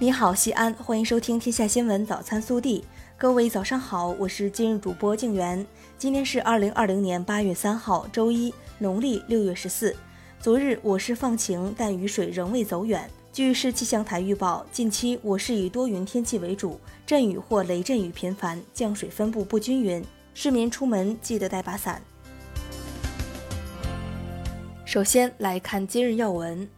你好，西安，欢迎收听《天下新闻早餐速递》。各位早上好，我是今日主播静媛。今天是二零二零年八月三号，周一，农历六月十四。昨日我市放晴，但雨水仍未走远。据市气象台预报，近期我市以多云天气为主，阵雨或雷阵雨频繁，降水分布不均匀，市民出门记得带把伞。首先来看今日要闻。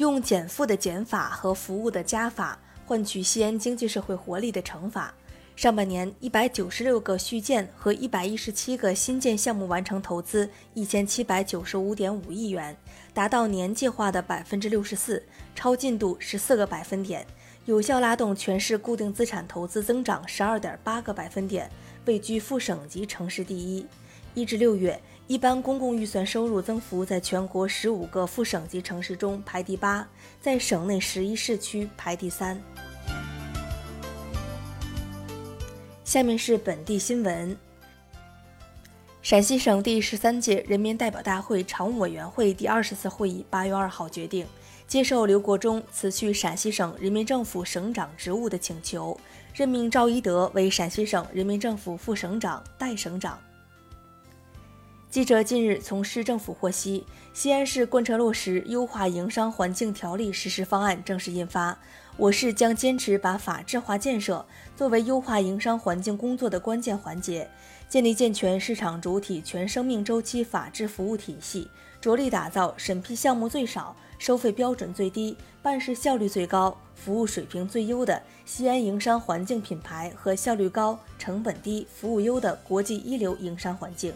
用减负的减法和服务的加法换取西安经济社会活力的乘法。上半年，一百九十六个续建和一百一十七个新建项目完成投资一千七百九十五点五亿元，达到年计划的百分之六十四，超进度十四个百分点，有效拉动全市固定资产投资增长十二点八个百分点，位居副省级城市第一。一至六月。一般公共预算收入增幅在全国十五个副省级城市中排第八，在省内十一市区排第三。下面是本地新闻。陕西省第十三届人民代表大会常务委员会第二十次会议八月二号决定，接受刘国中辞去陕西省人民政府省长职务的请求，任命赵一德为陕西省人民政府副省长、代省长。记者近日从市政府获悉，西安市贯彻落实优化营商环境条例实施方案正式印发。我市将坚持把法治化建设作为优化营商环境工作的关键环节，建立健全市场主体全生命周期法治服务体系，着力打造审批项目最少、收费标准最低、办事效率最高、服务水平最优的西安营商环境品牌和效率高、成本低、服务优的国际一流营商环境。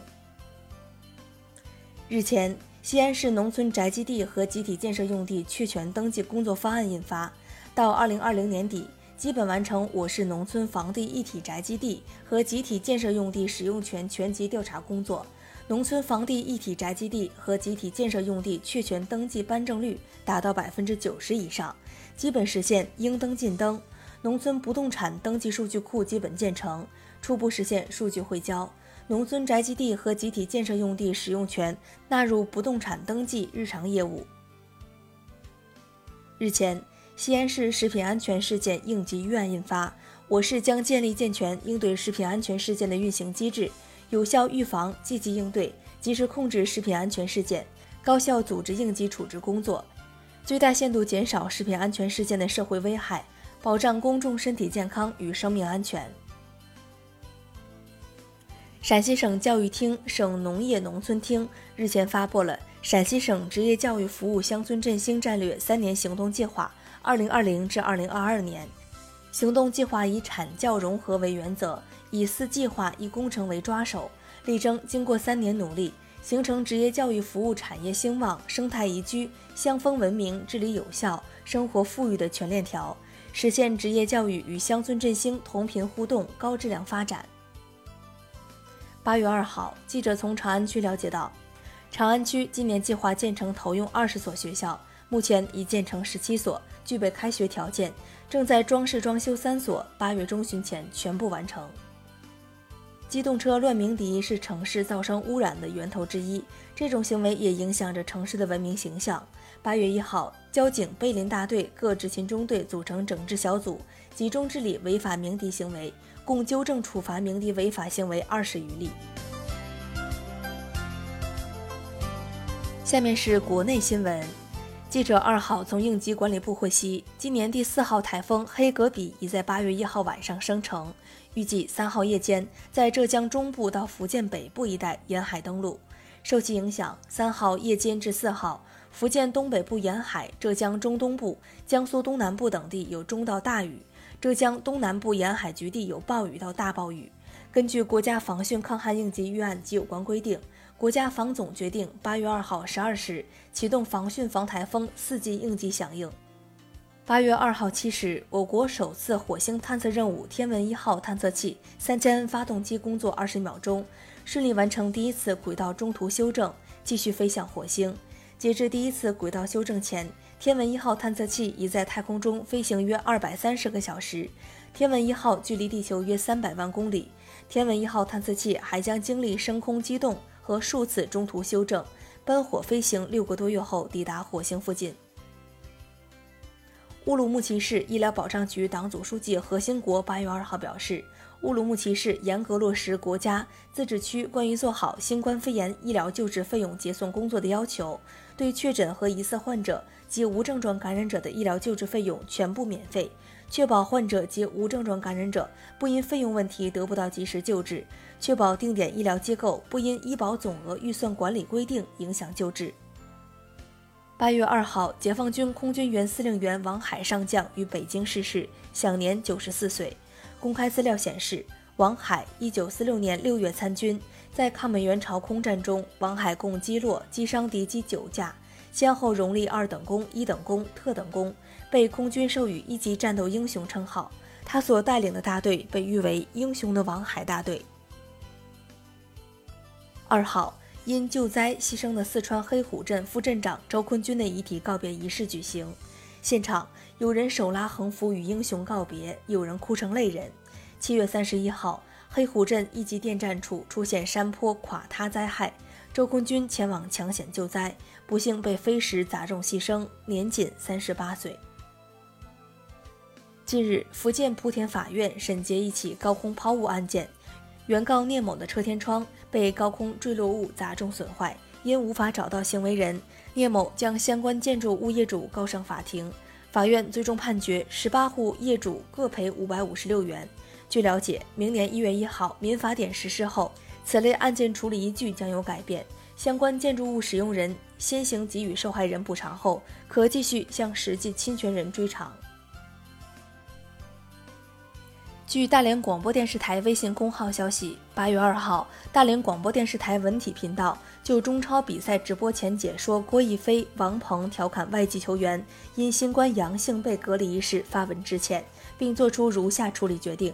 日前，西安市农村宅基地和集体建设用地确权登记工作方案印发，到二零二零年底，基本完成我市农村房地一体宅基地和集体建设用地使用权全级调查工作，农村房地一体宅基地和集体建设用地确权登记颁证率达到百分之九十以上，基本实现应登尽登，农村不动产登记数据库基本建成，初步实现数据汇交。农村宅基地和集体建设用地使用权纳入不动产登记日常业务。日前，西安市食品安全事件应急预案印发，我市将建立健全应对食品安全事件的运行机制，有效预防、积极应对、及时控制食品安全事件，高效组织应急处置工作，最大限度减少食品安全事件的社会危害，保障公众身体健康与生命安全。陕西省教育厅、省农业农村厅日前发布了《陕西省职业教育服务乡村振兴战略三年行动计划（二零二零至二零二二年）》。行动计划以产教融合为原则，以四计划一工程为抓手，力争经过三年努力，形成职业教育服务产业兴旺、生态宜居、乡风文明、治理有效、生活富裕的全链条，实现职业教育与乡村振兴同频互动、高质量发展。八月二号，记者从长安区了解到，长安区今年计划建成投用二十所学校，目前已建成十七所，具备开学条件，正在装饰装修三所，八月中旬前全部完成。机动车乱鸣笛是城市噪声污染的源头之一，这种行为也影响着城市的文明形象。八月一号，交警碑林大队各执勤中队组成整治小组，集中治理违法鸣笛行为。共纠正处罚鸣笛违法行为二十余例。下面是国内新闻。记者二号从应急管理部获悉，今年第四号台风黑格比已在八月一号晚上生成，预计三号夜间在浙江中部到福建北部一带沿海登陆。受其影响，三号夜间至四号，福建东北部沿海、浙江中东部、江苏东南部等地有中到大雨。浙江东南部沿海局地有暴雨到大暴雨。根据国家防汛抗旱应急预案及有关规定，国家防总决定八月二号十二时启动防汛防台风四级应急响应。八月二号七时，我国首次火星探测任务“天文一号”探测器三千 N 发动机工作二十秒钟，顺利完成第一次轨道中途修正，继续飞向火星。截至第一次轨道修正前。天文一号探测器已在太空中飞行约二百三十个小时，天文一号距离地球约三百万公里。天文一号探测器还将经历升空机动和数次中途修正，奔火飞行六个多月后抵达火星附近。乌鲁木齐市医疗保障局党组书记何兴国八月二号表示，乌鲁木齐市严格落实国家、自治区关于做好新冠肺炎医疗救治费用结算工作的要求，对确诊和疑似患者及无症状感染者的医疗救治费用全部免费，确保患者及无症状感染者不因费用问题得不到及时救治，确保定点医疗机构不因医保总额预算管理规定影响救治。八月二号，解放军空军原司令员王海上将于北京逝世，享年九十四岁。公开资料显示，王海一九四六年六月参军，在抗美援朝空战中，王海共击落、击伤敌机九架，先后荣立二等功、一等功、特等功，被空军授予一级战斗英雄称号。他所带领的大队被誉为“英雄的王海大队”。二号。因救灾牺牲的四川黑虎镇副镇长周坤军的遗体告别仪式举行，现场有人手拉横幅与英雄告别，有人哭成泪人。七月三十一号，黑虎镇一级电站处出现山坡垮塌灾害，周坤军前往抢险救灾，不幸被飞石砸中牺牲，年仅三十八岁。近日，福建莆田法院审结一起高空抛物案件。原告聂某的车天窗被高空坠落物砸中损坏，因无法找到行为人，聂某将相关建筑物业主告上法庭。法院最终判决十八户业主各赔五百五十六元。据了解，明年一月一号民法典实施后，此类案件处理依据将有改变。相关建筑物使用人先行给予受害人补偿后，可继续向实际侵权人追偿。据大连广播电视台微信公号消息，八月二号，大连广播电视台文体频道就中超比赛直播前解说郭亦飞、王鹏调侃外籍球员因新冠阳性被隔离一事发文致歉，并作出如下处理决定：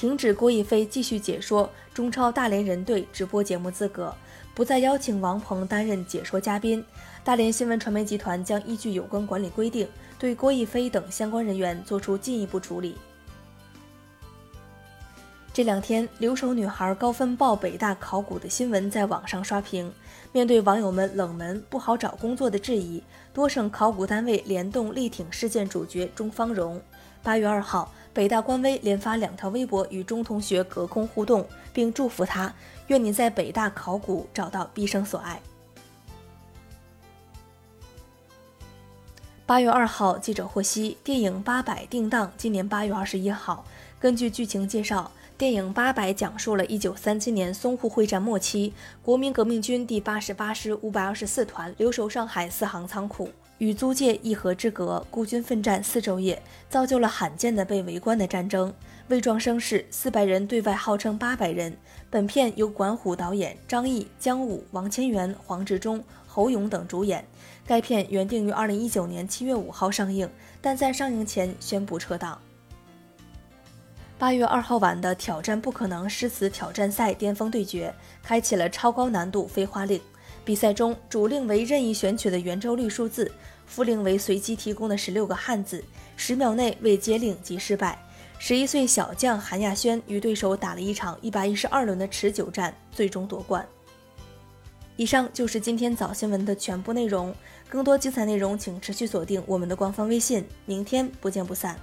停止郭亦飞继续解说中超大连人队直播节目资格，不再邀请王鹏担任解说嘉宾。大连新闻传媒集团将依据有关管理规定，对郭亦飞等相关人员作出进一步处理。这两天，留守女孩高分报北大考古的新闻在网上刷屏。面对网友们冷门、不好找工作的质疑，多省考古单位联动力挺事件主角钟方荣。八月二号，北大官微连发两条微博与钟同学隔空互动，并祝福他：“愿你在北大考古找到毕生所爱。”八月二号，记者获悉，电影《八百》定档今年八月二十一号。根据剧情介绍。电影《八百》讲述了1937年淞沪会战末期，国民革命军第八十八师五百二十四团留守上海四行仓库，与租界一河之隔，孤军奋战四昼夜，造就了罕见的被围观的战争。魏壮声势，四百人对外号称八百人。本片由管虎导演，张译、姜武、王千源、黄志忠、侯勇等主演。该片原定于2019年7月5号上映，但在上映前宣布撤档。八月二号晚的挑战不可能诗词挑战赛巅峰对决，开启了超高难度飞花令。比赛中，主令为任意选取的圆周率数字，副令为随机提供的十六个汉字，十秒内未接令即失败。十一岁小将韩亚轩与对手打了一场一百一十二轮的持久战，最终夺冠。以上就是今天早新闻的全部内容，更多精彩内容请持续锁定我们的官方微信，明天不见不散。